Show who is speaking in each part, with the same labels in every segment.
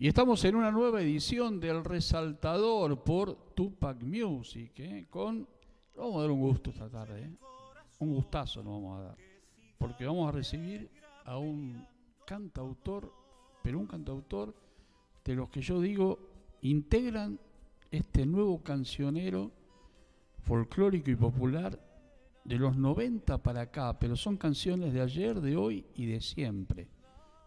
Speaker 1: Y estamos en una nueva edición del Resaltador por Tupac Music, ¿eh? con... Vamos a dar un gusto esta tarde, ¿eh? un gustazo nos vamos a dar, porque vamos a recibir a un cantautor, pero un cantautor de los que yo digo integran este nuevo cancionero folclórico y popular de los 90 para acá, pero son canciones de ayer, de hoy y de siempre.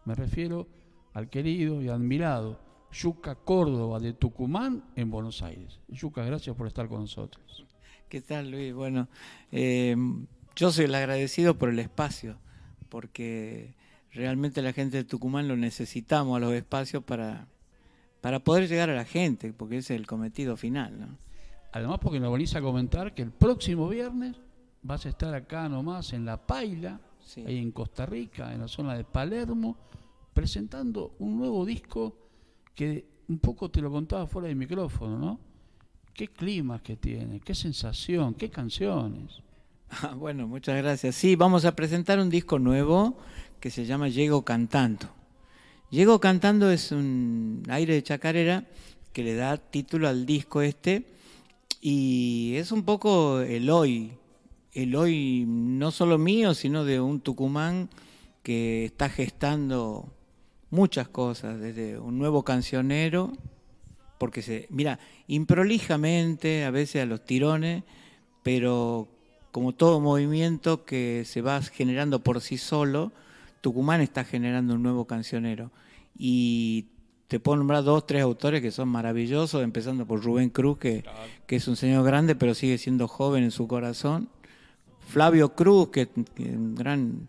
Speaker 1: Me refiero al querido y admirado Yuca Córdoba de Tucumán en Buenos Aires. Yuca, gracias por estar con nosotros.
Speaker 2: ¿Qué tal, Luis? Bueno, eh, yo soy el agradecido por el espacio, porque realmente la gente de Tucumán lo necesitamos a los espacios para, para poder llegar a la gente, porque ese es el cometido final. ¿no?
Speaker 1: Además, porque nos venís a comentar que el próximo viernes vas a estar acá nomás en La Paila, ahí en Costa Rica, en la zona de Palermo, presentando un nuevo disco que un poco te lo contaba fuera del micrófono, ¿no? Qué clima que tiene, qué sensación, qué canciones.
Speaker 2: Ah, bueno, muchas gracias. Sí, vamos a presentar un disco nuevo que se llama Llego Cantando. Llego Cantando es un aire de chacarera que le da título al disco este y es un poco el hoy, el hoy no solo mío, sino de un Tucumán que está gestando muchas cosas, desde un nuevo cancionero, porque se, mira, improlijamente, a veces a los tirones, pero como todo movimiento que se va generando por sí solo, Tucumán está generando un nuevo cancionero. Y te puedo nombrar dos, tres autores que son maravillosos, empezando por Rubén Cruz, que, que es un señor grande, pero sigue siendo joven en su corazón. Flavio Cruz, que, que es un gran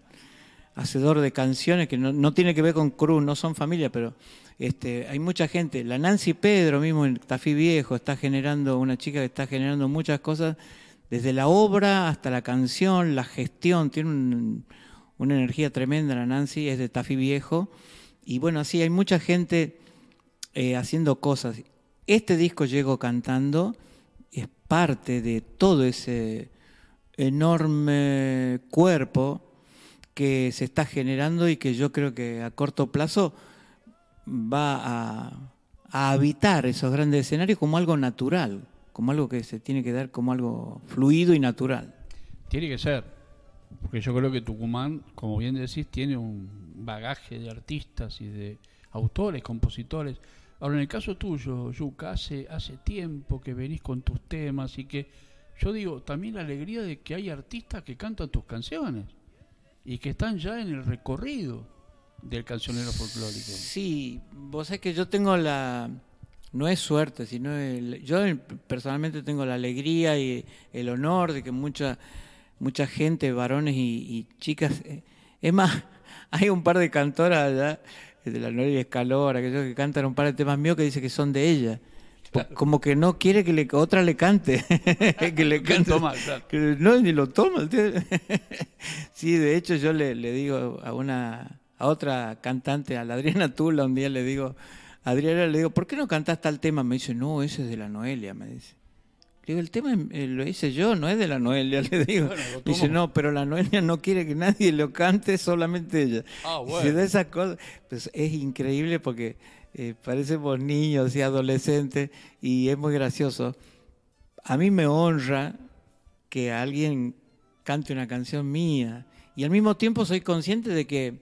Speaker 2: hacedor de canciones que no, tiene que ver con Cruz, no son familia, pero este, hay mucha gente. La Nancy Pedro mismo en Tafí Viejo está generando, una chica que está generando muchas cosas, desde la obra hasta la canción, la gestión, tiene una energía tremenda la Nancy, es de Tafí Viejo. Y bueno, así hay mucha gente eh, haciendo cosas. Este disco Llego Cantando es parte de todo ese enorme cuerpo que se está generando y que yo creo que a corto plazo va a, habitar esos grandes escenarios como algo natural, como algo que se tiene que dar como algo fluido y natural.
Speaker 1: Tiene que ser, porque yo creo que Tucumán, como bien decís, tiene un bagaje de artistas y de autores, compositores. Ahora, en el caso tuyo, Yuka, hace, hace tiempo que venís con tus temas y que yo digo, también la alegría de que hay artistas que cantan tus canciones y que están ya en el recorrido del cancionero folclórico.
Speaker 2: Sí, vos sabés que yo tengo la, no es suerte, sino yo personalmente tengo la alegría y el honor de que mucha, mucha gente, varones y, chicas, eh, es más, hay un par de cantoras allá, de la Noria Escalora, que, que cantan un par de temas míos que dice que son de ella. Como que no quiere que le, otra le cante. que le cante. no, ni lo toma. sí, de hecho yo le, le, digo a una a otra cantante, a la Adriana Tula, un día le digo, Adriana le digo, ¿por qué no cantas tal tema? Me dice, no, ese es de la Noelia, me dice. Le digo, el tema eh, lo hice yo, no es de la Noelia, le digo. dice, no, pero la Noelia no quiere que nadie lo cante, solamente ella. Ah, bueno. de esas cosas, pues es increíble porque eh, parecemos niños y adolescentes y es muy gracioso. A mí me honra que alguien cante una canción mía y al mismo tiempo soy consciente de que,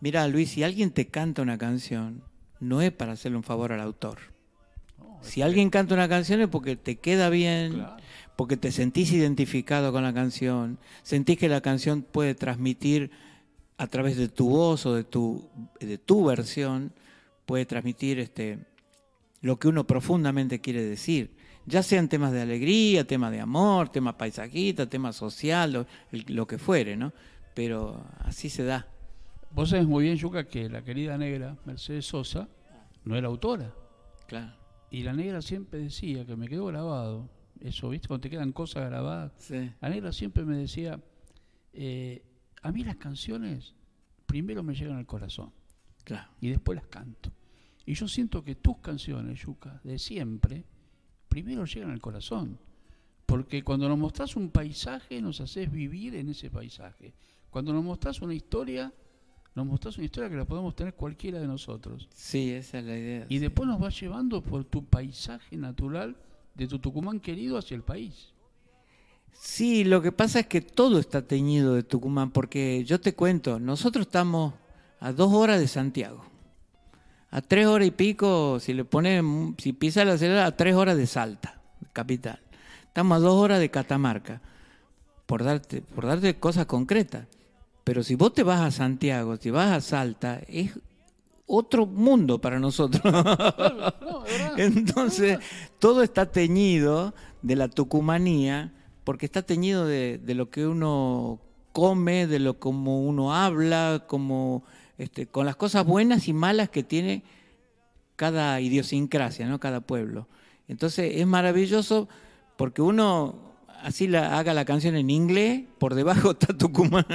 Speaker 2: mira Luis, si alguien te canta una canción, no es para hacerle un favor al autor. si alguien canta una canción es porque te queda bien, porque te sentís identificado con la canción, sentís que la canción puede transmitir a través de tu voz o de tu, de tu versión puede transmitir este, lo que uno profundamente quiere decir, ya sean temas de alegría, temas de amor, temas paisajistas, temas social, lo, que fuere, ¿no? Pero así se da.
Speaker 1: Vos sabés muy bien, Yuca, que la querida negra Mercedes Sosa no era autora.
Speaker 2: Claro.
Speaker 1: Y la negra siempre decía, que me quedó grabado, eso, ¿viste? Cuando te quedan cosas grabadas. La negra siempre me decía, eh, a mí las canciones primero me llegan al corazón. Y después las canto. Y yo siento que tus canciones, Yuka, de siempre, primero llegan al corazón. Porque cuando nos mostrás un paisaje, nos haces vivir en ese paisaje. Cuando nos mostrás una historia, nos mostrás una historia que la podemos tener cualquiera de nosotros.
Speaker 2: Sí, esa es la idea.
Speaker 1: Y
Speaker 2: sí.
Speaker 1: después nos va llevando por tu paisaje natural de tu Tucumán querido hacia el país.
Speaker 2: Sí, lo que pasa es que todo está teñido de Tucumán, porque yo te cuento, nosotros estamos a dos horas de Santiago, a tres horas y pico, si le pones, si pisa la acelerador, a tres horas de Salta, capital. Estamos a dos horas de Catamarca, por darte, por darte cosas concretas. Pero si vos te vas a Santiago, si vas a Salta, es otro mundo para nosotros.
Speaker 1: No.
Speaker 2: Entonces, todo está teñido de la tucumanía, porque está teñido de, de lo que uno come, de lo como uno habla, como este, con las cosas buenas y malas que tiene cada idiosincrasia, ¿no? cada pueblo. Entonces es maravilloso porque uno así la, haga la canción en inglés, por debajo está Tucumán.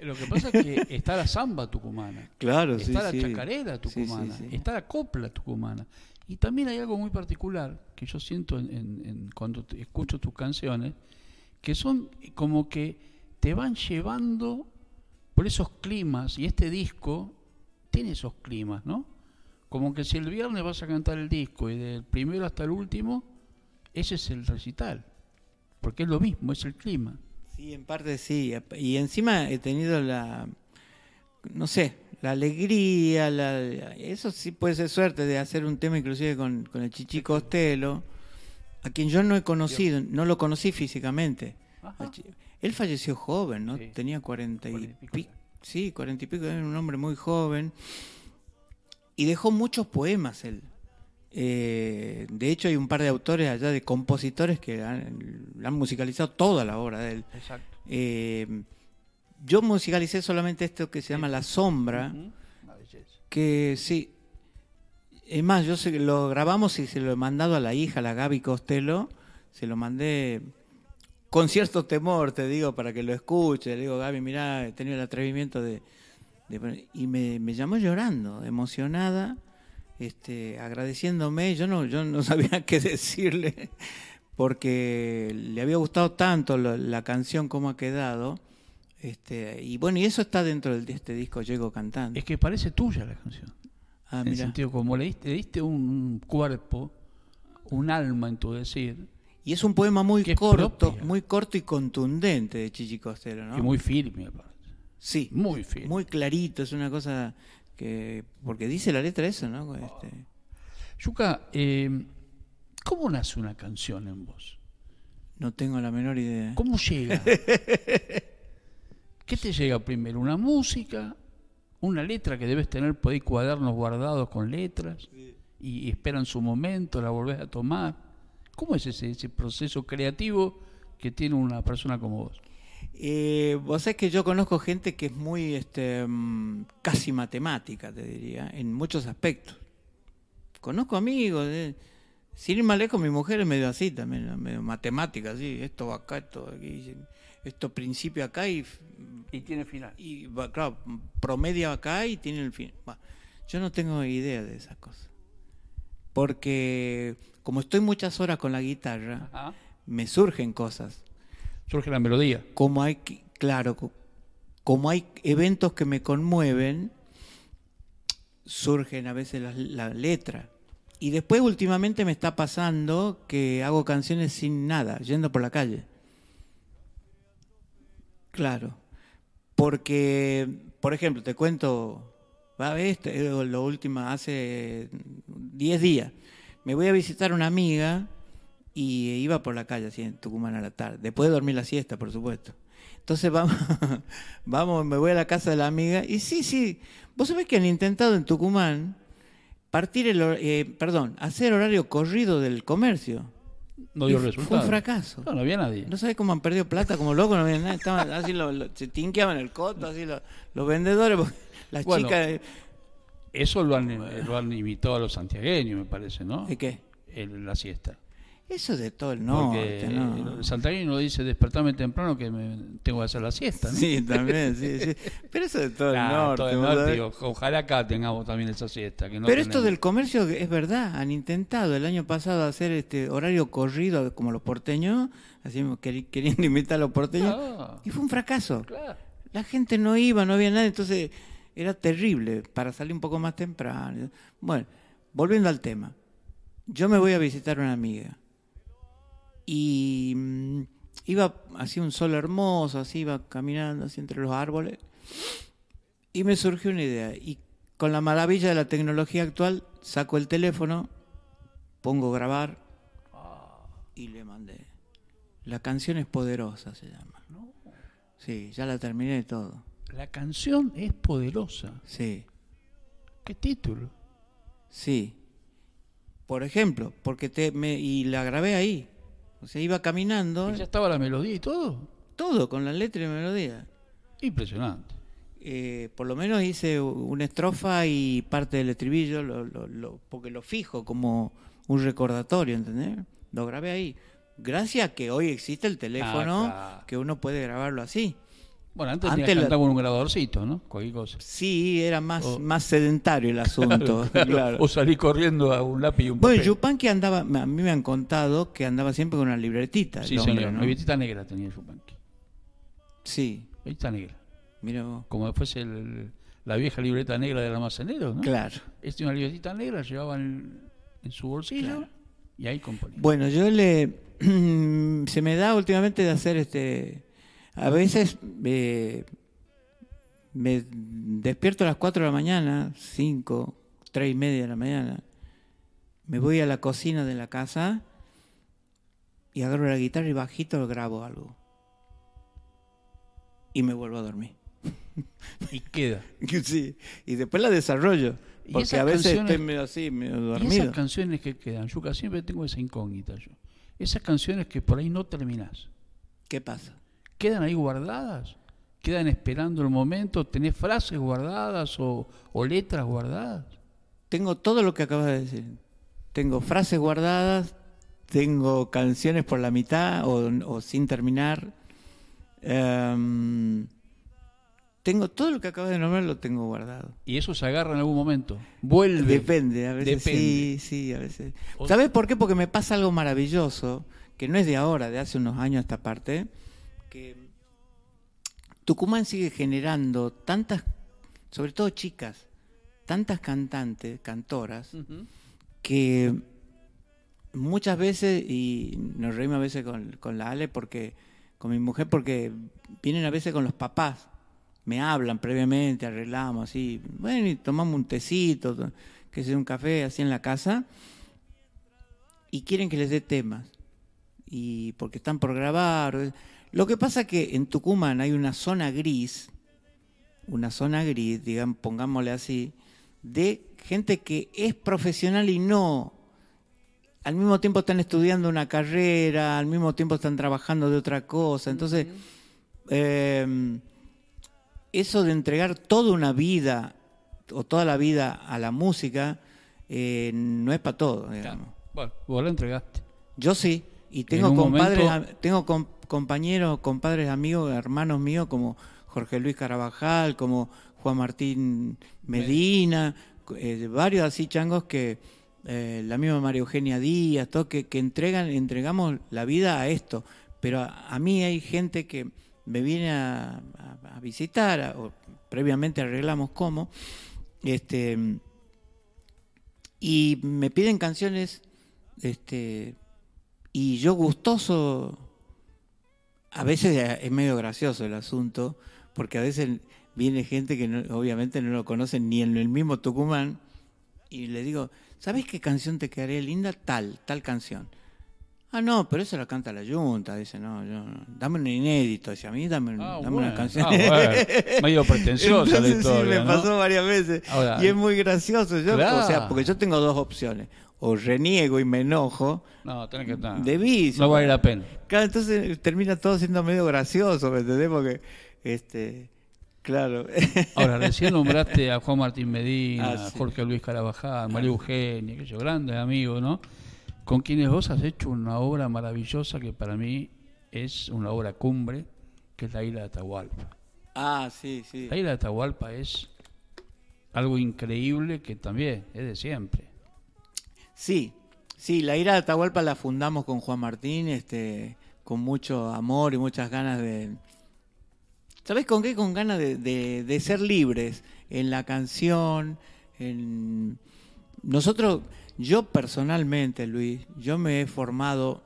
Speaker 1: Lo que pasa es que está la samba tucumana,
Speaker 2: Claro,
Speaker 1: está la chacarera tucumana,
Speaker 2: Sí, sí, sí.
Speaker 1: está la copla tucumana. Y también hay algo muy particular que yo siento en, en- en- cuando escucho tus canciones, que son como que te van llevando por esos climas, y este disco tiene esos climas, ¿no? Como que si el viernes vas a cantar el disco y del primero hasta el último, ese es el recital, porque es lo mismo, es el clima.
Speaker 2: Sí, en parte sí. Y encima he tenido la, no sé, la alegría, la, eso sí puede ser suerte de hacer un tema inclusive con, con el Chichi Costello, a quien yo no he conocido, no lo conocí físicamente.
Speaker 1: Ajá.
Speaker 2: Él falleció joven, ¿no?
Speaker 1: Sí.
Speaker 2: Tenía cuarenta y,
Speaker 1: pico
Speaker 2: sí, cuarenta y pico, era un hombre muy joven. Y dejó muchos poemas él. Eh, de hecho, hay un par de autores allá, de compositores que han, han musicalizado toda la obra de él.
Speaker 1: Exacto.
Speaker 2: Eh, yo musicalicé solamente esto que se llama La Sombra, que sí. Es más, yo se, lo grabamos y se lo he mandado a la hija, la Gaby Costello. Se lo mandé con cierto temor, te digo, para que lo escuche. Le digo, Gaby, mira, he tenido el atrevimiento de... de poner-". y me, me llamó llorando, emocionada, este, agradeciéndome. Yo no, yo no sabía qué decirle, porque le había gustado tanto la canción como ha quedado. Este, y bueno, y eso está dentro de este disco Llego Cantando.
Speaker 1: Es que parece tuya la canción.
Speaker 2: Ah,
Speaker 1: en el sentido, como le diste, le diste un, un cuerpo, un alma en tu decir,
Speaker 2: Y es un poema muy corto,
Speaker 1: propia.
Speaker 2: muy corto y contundente de Chichi Costello, ¿no?
Speaker 1: y muy firme, aparte.
Speaker 2: sí,
Speaker 1: Muy firme.
Speaker 2: muy clarito, es una cosa que porque dice la letra eso, ¿no?
Speaker 1: Oh.
Speaker 2: Este,
Speaker 1: Yuka, eh, ¿cómo nace una canción en vos?
Speaker 2: no tengo la menor idea.
Speaker 1: ¿Cómo llega? ¿Qué te llega primero? ¿Una música? ¿Una letra que debes tener por ahí cuadernos guardados con letras? Y, y esperan su momento, la volvés a tomar. ¿Cómo es ese, ese proceso creativo que tiene una persona como vos?
Speaker 2: Eh, vos sabés que yo conozco gente que es muy este, mm, casi matemática, te diría, en muchos aspectos. Conozco amigos, eh, sin ir más lejos, mi mujer es medio así también, medio matemática, así, esto va acá, esto va aquí, esto principio acá y,
Speaker 1: Y tiene final.
Speaker 2: y claro, promedia acá y tiene el fin. Bah, yo no tengo idea de esas cosas. Porque como estoy muchas horas con la guitarra,
Speaker 1: Ajá.
Speaker 2: me surgen cosas.
Speaker 1: Surge la melodía.
Speaker 2: como hay, claro, co- como hay eventos que me conmueven, surgen a veces la, la letra. Y después últimamente me está pasando que hago canciones sin nada, yendo por la calle. Claro. Porque, por ejemplo, te cuento, va a ver, esto, eh, lo último, hace 10 días, me voy a visitar una amiga y iba por la calle así en Tucumán a la tarde, después de dormir la siesta, por supuesto. Entonces vamos, vamos, me voy a la casa de la amiga y sí, sí, vos sabés que han intentado en Tucumán partir el, eh, perdón, hacer horario corrido del comercio.
Speaker 1: No dio resultado.
Speaker 2: Fue un fracaso.
Speaker 1: No, no había nadie.
Speaker 2: No sabés cómo han perdido plata como locos, no había nada, estaban así, lo- lo- se tinqueaban el coto, así lo- los vendedores, porque las
Speaker 1: Bueno,
Speaker 2: chicas,
Speaker 1: Eso lo han, eh, lo han imitado a los santiagueños, me parece, ¿no?
Speaker 2: ¿de qué?
Speaker 1: El- la siesta.
Speaker 2: Eso de todo el
Speaker 1: Porque
Speaker 2: norte, ¿no?
Speaker 1: el santiagueño dice despertarme temprano que me tengo que hacer la siesta, ¿no?
Speaker 2: Sí, también, sí, sí. Pero eso de todo el norte.
Speaker 1: todo el norte, digo, ojalá acá tengamos también esa siesta. Que no
Speaker 2: Pero esto del comercio es verdad, han intentado el año pasado hacer este horario corrido como los porteños, así queri- queriendo imitar a los porteños,
Speaker 1: Ah,
Speaker 2: y fue un fracaso.
Speaker 1: claro.
Speaker 2: La gente no iba, no había nada, entonces Era terrible para salir un poco más temprano. Bueno, volviendo al tema. Yo me voy a visitar a una amiga. Y mm, iba así un sol hermoso, así iba caminando así entre los árboles. Y me surgió una idea. Y con la maravilla de la tecnología actual, saco el teléfono, pongo grabar y le mandé. La canción es poderosa, se llama. Sí, ya la terminé todo.
Speaker 1: La canción es poderosa.
Speaker 2: Sí,
Speaker 1: ¿Qué título?
Speaker 2: sí. Por ejemplo, porque te me y la grabé ahí. O sea, iba caminando,
Speaker 1: ¿Y ya estaba la melodía y todo?
Speaker 2: todo con la letra y melodía.
Speaker 1: Impresionante.
Speaker 2: Eh, por lo menos hice una estrofa y parte del estribillo, lo- lo- lo- porque lo fijo como un recordatorio, ¿entendés? Lo grabé ahí. Gracias a que hoy existe el teléfono,
Speaker 1: Ah, claro.
Speaker 2: que uno puede grabarlo así.
Speaker 1: Bueno, antes,
Speaker 2: Antes
Speaker 1: tenías que
Speaker 2: la-
Speaker 1: con un grabadorcito, ¿no? Cualquier cosa.
Speaker 2: Sí, era más,
Speaker 1: O-
Speaker 2: más sedentario el asunto. claro.
Speaker 1: O salí corriendo a un lápiz y un
Speaker 2: Bueno,
Speaker 1: papel.
Speaker 2: Yupanqui andaba, a mí me han contado que andaba siempre con una libretita.
Speaker 1: Sí,
Speaker 2: hombre,
Speaker 1: señor.
Speaker 2: ¿no?
Speaker 1: Una vietita negra tenía Yupanqui.
Speaker 2: Sí,
Speaker 1: Vietita negra.
Speaker 2: mira vos.
Speaker 1: Como fuese el- la vieja libreta negra del almacenero, ¿no?
Speaker 2: Claro.
Speaker 1: Este una libretita negra, llevaba en, en su bolsillo y ahí componía.
Speaker 2: Bueno, yo le se me da últimamente de hacer este a veces eh, me despierto a las 4 de la mañana, 5, 3 y media de la mañana. Me voy a la cocina de la casa y agarro la guitarra y bajito grabo algo. Y me vuelvo a dormir.
Speaker 1: Y queda.
Speaker 2: Sí, y después la desarrollo.
Speaker 1: ¿Y
Speaker 2: Porque a veces estoy medio así, medio
Speaker 1: Y
Speaker 2: dormido.
Speaker 1: esas canciones que quedan, Yuca, siempre tengo esa incógnita yo. Esas canciones que por ahí no terminás,
Speaker 2: ¿Qué pasa?
Speaker 1: ¿Quedan ahí guardadas? ¿Quedan esperando el momento? ¿Tenés frases guardadas o, o letras guardadas?
Speaker 2: Tengo todo lo que acabas de decir. Tengo frases guardadas, tengo canciones por la mitad o, o sin terminar. Em, tengo todo lo que acabas de nombrar, lo tengo guardado.
Speaker 1: Y eso se agarra en algún momento. Vuelve.
Speaker 2: Depende, a veces
Speaker 1: Depende.
Speaker 2: sí, sí, a veces. ¿Sabes por qué? Porque me pasa algo maravilloso, que no es de ahora, de hace unos años a esta parte, que Tucumán sigue generando tantas, sobre todo chicas, tantas cantantes, cantoras, que muchas veces, y nos reímos a veces con, con la Ale, porque con mi mujer, porque vienen a veces con los papás, me hablan previamente, arreglamos así, bueno, y tomamos un tecito, to- que sea un café así en la casa, y quieren que les dé temas, y porque están por grabar. Lo que pasa que en Tucumán hay una zona gris, una zona gris, digamos, pongámosle así, de gente que es profesional y no. Al mismo tiempo están estudiando una carrera, al mismo tiempo están trabajando de otra cosa. Entonces, eh, eso de entregar toda una vida o toda la vida a la música eh, no es para todo, digamos.
Speaker 1: Bueno, vos la entregaste.
Speaker 2: Yo sí, y tengo compadres,
Speaker 1: momento-
Speaker 2: tengo com- compañeros, compadres, amigos, hermanos míos como Jorge Luis Carabajal, como Juan Martín Medina, eh, varios así changos que eh, la misma María Eugenia Díaz, todo que, entregan, entregamos la vida a esto. Pero a, mí hay gente que me viene a, visitar, o previamente arreglamos cómo, este, y me piden canciones, este, y yo gustoso, a veces es medio gracioso el asunto, porque a veces viene gente que no- obviamente no lo conocen ni en el mismo Tucumán, y le digo, ¿sabes qué canción te quedaría linda? Tal, tal canción. Ah, no, pero eso la canta la Junta, dice, no, yo, no. dame un inédito, dice a mí, dame,
Speaker 1: Ah,
Speaker 2: dame
Speaker 1: bueno.
Speaker 2: una canción.
Speaker 1: Ah, bueno. Medio pretenciosa la
Speaker 2: Entonces, sí,
Speaker 1: historia,
Speaker 2: me
Speaker 1: ¿no?
Speaker 2: pasó varias veces.
Speaker 1: Ahora-
Speaker 2: y es muy gracioso. Yo,
Speaker 1: Claro.
Speaker 2: O sea, porque yo tengo dos opciones. O reniego y me enojo,
Speaker 1: No, tenés que estar.
Speaker 2: de vicio.
Speaker 1: No vale la pena.
Speaker 2: Claro, entonces termina todo siendo medio gracioso, ¿me entendés? Porque, este, claro.
Speaker 1: Ahora, recién nombraste a Juan Martín Medina,
Speaker 2: Ah, sí.
Speaker 1: Jorge Luis Carabajal, María Eugenia, aquellos grandes amigos, ¿no? Con quienes vos has hecho una obra maravillosa que para mí es una obra cumbre, que es la isla de Atahualpa.
Speaker 2: ah, sí, sí.
Speaker 1: La isla de Atahualpa es algo increíble que también es de siempre.
Speaker 2: Sí, sí, la ira de Atahualpa la fundamos con Juan Martín, este, con mucho amor y muchas ganas de... ¿Sabes con qué? Con ganas de, de- ser libres en la canción. En... Nosotros, yo personalmente, Luis, yo me he formado,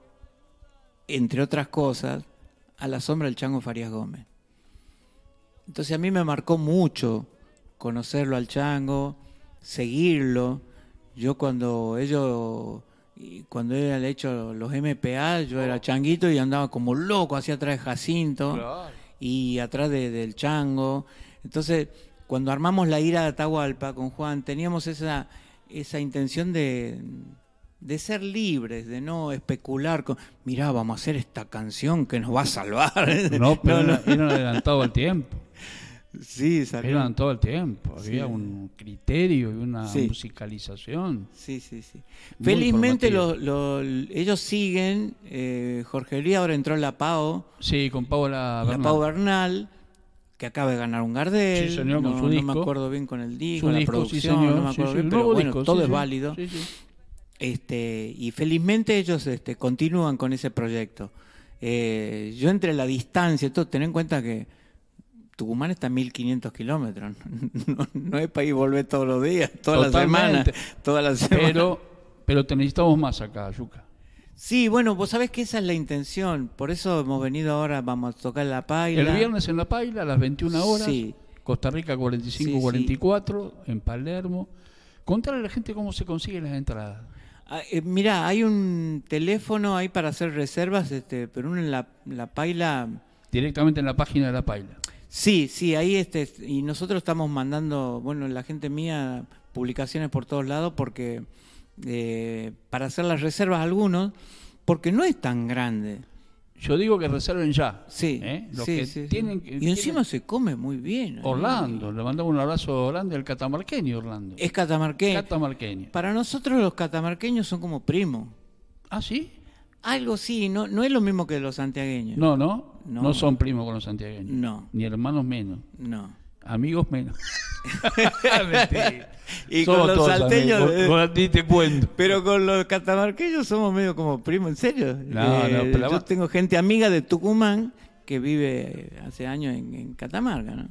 Speaker 2: entre otras cosas, a la sombra del Chango Farías Gómez. Entonces a mí me marcó mucho conocerlo al Chango, seguirlo. Yo cuando ellos, y cuando él ha hecho los MPA, yo era changuito y andaba como loco hacia atrás de Jacinto y atrás de- del Chango. Entonces, cuando armamos la ira de Atahualpa con Juan, teníamos esa, esa intención de, de ser libres, de no especular con, mirá, vamos a hacer esta canción que nos va a salvar.
Speaker 1: No, pero
Speaker 2: No, no.
Speaker 1: era- eran adelantado al tiempo.
Speaker 2: Sí, salió.
Speaker 1: Eran todo el tiempo. Había un criterio y una
Speaker 2: Sí.
Speaker 1: musicalización.
Speaker 2: Sí, sí, sí. Felizmente
Speaker 1: formativo.
Speaker 2: lo- lo- ellos siguen. eh, Jorge Luis ahora entró en la PAO,
Speaker 1: Sí, con Paola
Speaker 2: la
Speaker 1: Bernal.
Speaker 2: PAO Bernal, que acaba de ganar un Gardel.
Speaker 1: Sí, señor, con
Speaker 2: no,
Speaker 1: su
Speaker 2: no
Speaker 1: disco.
Speaker 2: me acuerdo bien con el disco,
Speaker 1: Su
Speaker 2: la
Speaker 1: disco,
Speaker 2: producción,
Speaker 1: señor.
Speaker 2: no me acuerdo bien, pero bueno,
Speaker 1: disco,
Speaker 2: todo es válido. Este, y felizmente ellos este, continúan con ese proyecto. Eh, yo entre la distancia, todo, ten en cuenta que Tucumán está a 1500 kilómetros. No, no es para ir volver todos los días, toda la semana.
Speaker 1: Totalmente.
Speaker 2: Toda la semana.
Speaker 1: Pero, pero te necesitamos más acá, Yuca.
Speaker 2: Sí, bueno, vos sabés que esa es la intención. Por eso hemos venido ahora, vamos a tocar la paila.
Speaker 1: El viernes en La Paila a las 21 horas.
Speaker 2: Sí.
Speaker 1: Costa Rica
Speaker 2: Sí, sí.
Speaker 1: 45-44 en Palermo. Contarle a la gente cómo se consiguen las entradas.
Speaker 2: Ah, eh, mirá, hay un teléfono ahí para hacer reservas, este, pero uno en la, la paila.
Speaker 1: Directamente en la página de La Paila.
Speaker 2: Sí, sí, ahí este, y nosotros estamos mandando, bueno, la gente mía, publicaciones por todos lados porque eh, para hacer las reservas algunos, porque no es tan grande.
Speaker 1: Yo digo que reserven ya.
Speaker 2: Sí,
Speaker 1: ¿eh? Los
Speaker 2: sí,
Speaker 1: que
Speaker 2: sí,
Speaker 1: tienen
Speaker 2: y encima
Speaker 1: tienen-
Speaker 2: se come muy bien.
Speaker 1: Orlando, le mandamos un abrazo grande al catamarqueño Orlando.
Speaker 2: Es catamarqueño.
Speaker 1: Catamarqueño.
Speaker 2: Para nosotros los catamarqueños son como primos.
Speaker 1: ¿Ah, sí?
Speaker 2: Algo sí, no, no es lo mismo que los santiagueños.
Speaker 1: No, no,
Speaker 2: No.
Speaker 1: no. son primos con los santiagueños.
Speaker 2: No.
Speaker 1: Ni hermanos menos.
Speaker 2: No.
Speaker 1: Amigos menos.
Speaker 2: Y
Speaker 1: Somos
Speaker 2: con los salteños.
Speaker 1: amigos.
Speaker 2: eh,
Speaker 1: Con- con- te cuento.
Speaker 2: Pero con los catamarqueños somos medio como primos, ¿en serio? Eh,
Speaker 1: No, no, pero la
Speaker 2: yo tengo gente amiga de Tucumán que vive eh, hace años en, en Catamarca, ¿no?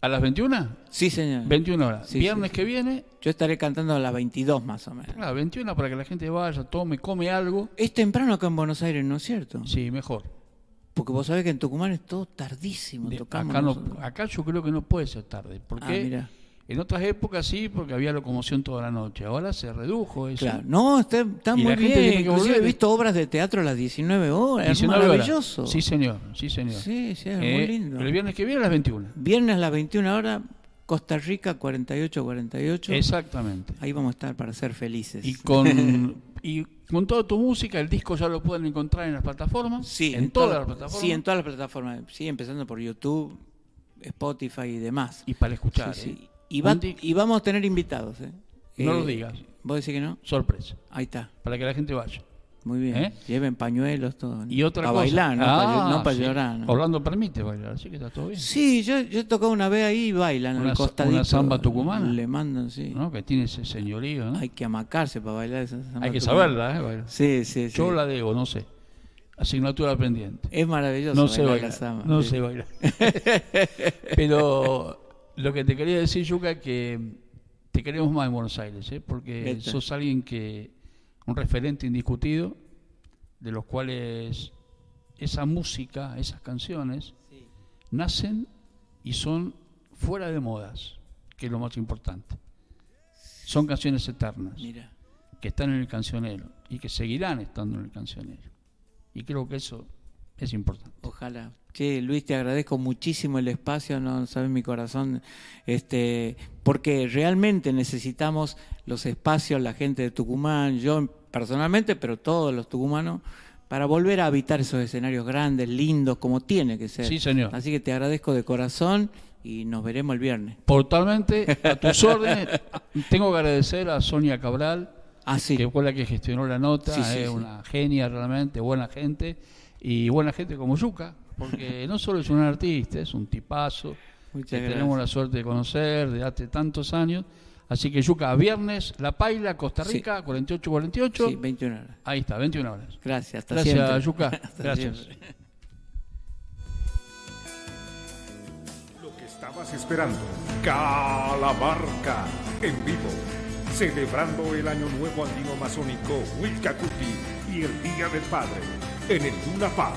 Speaker 1: ¿A las 21?
Speaker 2: Sí, señor.
Speaker 1: 21 horas.
Speaker 2: Sí,
Speaker 1: Viernes
Speaker 2: sí,
Speaker 1: que viene,
Speaker 2: Yo estaré cantando a las 22 más o menos.
Speaker 1: claro, 21 para que la gente vaya, tome, come algo.
Speaker 2: Es temprano acá en Buenos Aires, ¿no es cierto?
Speaker 1: Sí, mejor.
Speaker 2: Porque vos sabés que en Tucumán es todo tardísimo.
Speaker 1: De-
Speaker 2: tocamos
Speaker 1: acá, no- acá yo creo que no puede ser tarde.
Speaker 2: Ah,
Speaker 1: Porque
Speaker 2: mira.
Speaker 1: En otras épocas sí, porque había locomoción toda la noche. Ahora se redujo eso.
Speaker 2: Claro, no, está, muy bien. Inclusive he visto obras de teatro a las 19 horas.
Speaker 1: 19
Speaker 2: es
Speaker 1: horas.
Speaker 2: maravilloso.
Speaker 1: Sí, señor. Sí, señor.
Speaker 2: Sí, sí, es muy
Speaker 1: Eh,
Speaker 2: lindo.
Speaker 1: El viernes que viene a las 21.
Speaker 2: Viernes a las 21 horas, Costa Rica 48-48.
Speaker 1: Exactamente.
Speaker 2: Ahí vamos a estar para ser felices.
Speaker 1: Y con, y con toda tu música, el disco ya lo pueden encontrar en las plataformas.
Speaker 2: sí,
Speaker 1: en, todas
Speaker 2: toda-
Speaker 1: las plataformas.
Speaker 2: Sí, en todas las plataformas. Sí, empezando por YouTube, Spotify y demás.
Speaker 1: Y para escuchar.
Speaker 2: Sí, sí.
Speaker 1: ¿Eh?
Speaker 2: Y, va- vamos a tener invitados. ¿eh?
Speaker 1: No
Speaker 2: Eh,
Speaker 1: lo digas.
Speaker 2: ¿Vos decís que no?
Speaker 1: Sorpresa.
Speaker 2: Ahí está.
Speaker 1: Para que la gente vaya.
Speaker 2: Muy bien.
Speaker 1: ¿Eh?
Speaker 2: Lleven pañuelos, todo.
Speaker 1: Y otra
Speaker 2: para
Speaker 1: cosa.
Speaker 2: bailar, no para
Speaker 1: Ah,
Speaker 2: para
Speaker 1: sí.
Speaker 2: llorar. ¿no?
Speaker 1: Orlando permite bailar, así que está todo bien.
Speaker 2: Sí, yo, yo he tocado una vez ahí y bailan
Speaker 1: Una
Speaker 2: al costadito.
Speaker 1: una samba tucumana.
Speaker 2: Le mandan, sí.
Speaker 1: ¿no? Que tiene ese señorío, ¿no?
Speaker 2: Hay que amacarse para bailar esa samba
Speaker 1: Hay que
Speaker 2: tucumana.
Speaker 1: saberla, ¿eh? Bailar.
Speaker 2: Sí, sí, sí.
Speaker 1: Yo la debo, no sé. Asignatura pendiente.
Speaker 2: Es maravilloso
Speaker 1: No sé
Speaker 2: bailar la
Speaker 1: bailar.
Speaker 2: samba.
Speaker 1: No
Speaker 2: sí.
Speaker 1: sé bailar. Pero lo que te quería decir, Yuka, que te queremos más en Buenos Aires, ¿eh? porque sos alguien que, un referente indiscutido, de los cuales esa música, esas canciones,
Speaker 2: Sí.
Speaker 1: nacen y son fuera de modas, que es lo más importante. Son canciones eternas,
Speaker 2: Mira.
Speaker 1: que están en el cancionero y que seguirán estando en el cancionero. Y creo que eso es importante.
Speaker 2: Ojalá. Che, Luis, te agradezco muchísimo el espacio, no sabes mi corazón, este, porque realmente necesitamos los espacios, la gente de Tucumán, yo personalmente, pero todos los tucumanos, para volver a habitar esos escenarios grandes, lindos, como tiene que ser.
Speaker 1: Sí, señor.
Speaker 2: Así que te agradezco de corazón y nos veremos el viernes.
Speaker 1: Totalmente a tus órdenes. Tengo que agradecer a Sonia Cabral,
Speaker 2: Ah, sí.
Speaker 1: que fue la que gestionó la nota.
Speaker 2: Sí, sí,
Speaker 1: es una genia realmente, buena gente. Y buena gente como Yuca, porque no solo es un artista, es un tipazo.
Speaker 2: Muchas
Speaker 1: que
Speaker 2: gracias.
Speaker 1: tenemos la suerte de conocer de hace tantos años. Así que Yuca, viernes, La Paila, Costa
Speaker 2: Sí.
Speaker 1: Rica, 48-48.
Speaker 2: Sí, 21 horas.
Speaker 1: Ahí está, 21 horas.
Speaker 2: Gracias, hasta
Speaker 1: Gracias,
Speaker 2: siempre.
Speaker 1: Yuca.
Speaker 2: Hasta
Speaker 1: Gracias.
Speaker 2: siempre.
Speaker 3: Estabas esperando Calamarca en vivo, celebrando el Año Nuevo Andino Masónico Huilcacuti y el Día del Padre en el Luna Park.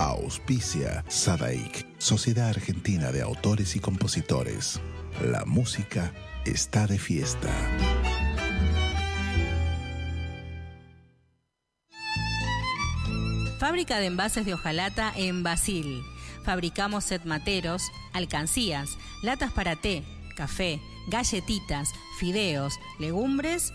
Speaker 4: Auspicia Sadaik, Sociedad Argentina de Autores y Compositores. La música está de fiesta.
Speaker 5: Fábrica de envases de hojalata en Basil. Fabricamos set materos, alcancías, latas para té, café, galletitas, fideos, legumbres,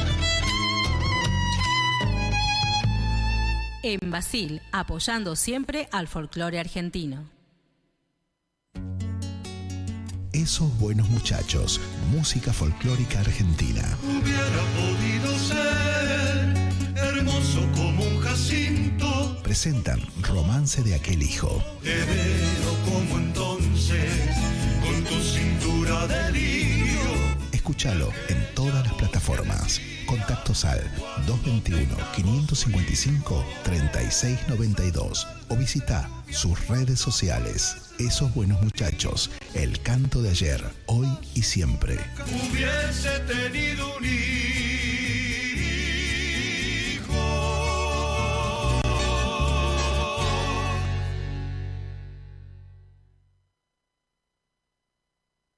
Speaker 5: En Basil, apoyando siempre al folclore argentino.
Speaker 4: Esos buenos muchachos, música folclórica argentina.
Speaker 6: Hubiera podido ser hermoso como un jacinto.
Speaker 4: Presentan Romance de aquel hijo.
Speaker 6: Te veo como entonces, con tu cintura de lirio.
Speaker 4: Escúchalo en todas las plataformas. Contactos al 221-555-3692 o visita sus redes sociales. Esos buenos muchachos, el canto de ayer, hoy y siempre.
Speaker 6: Hubiese tenido un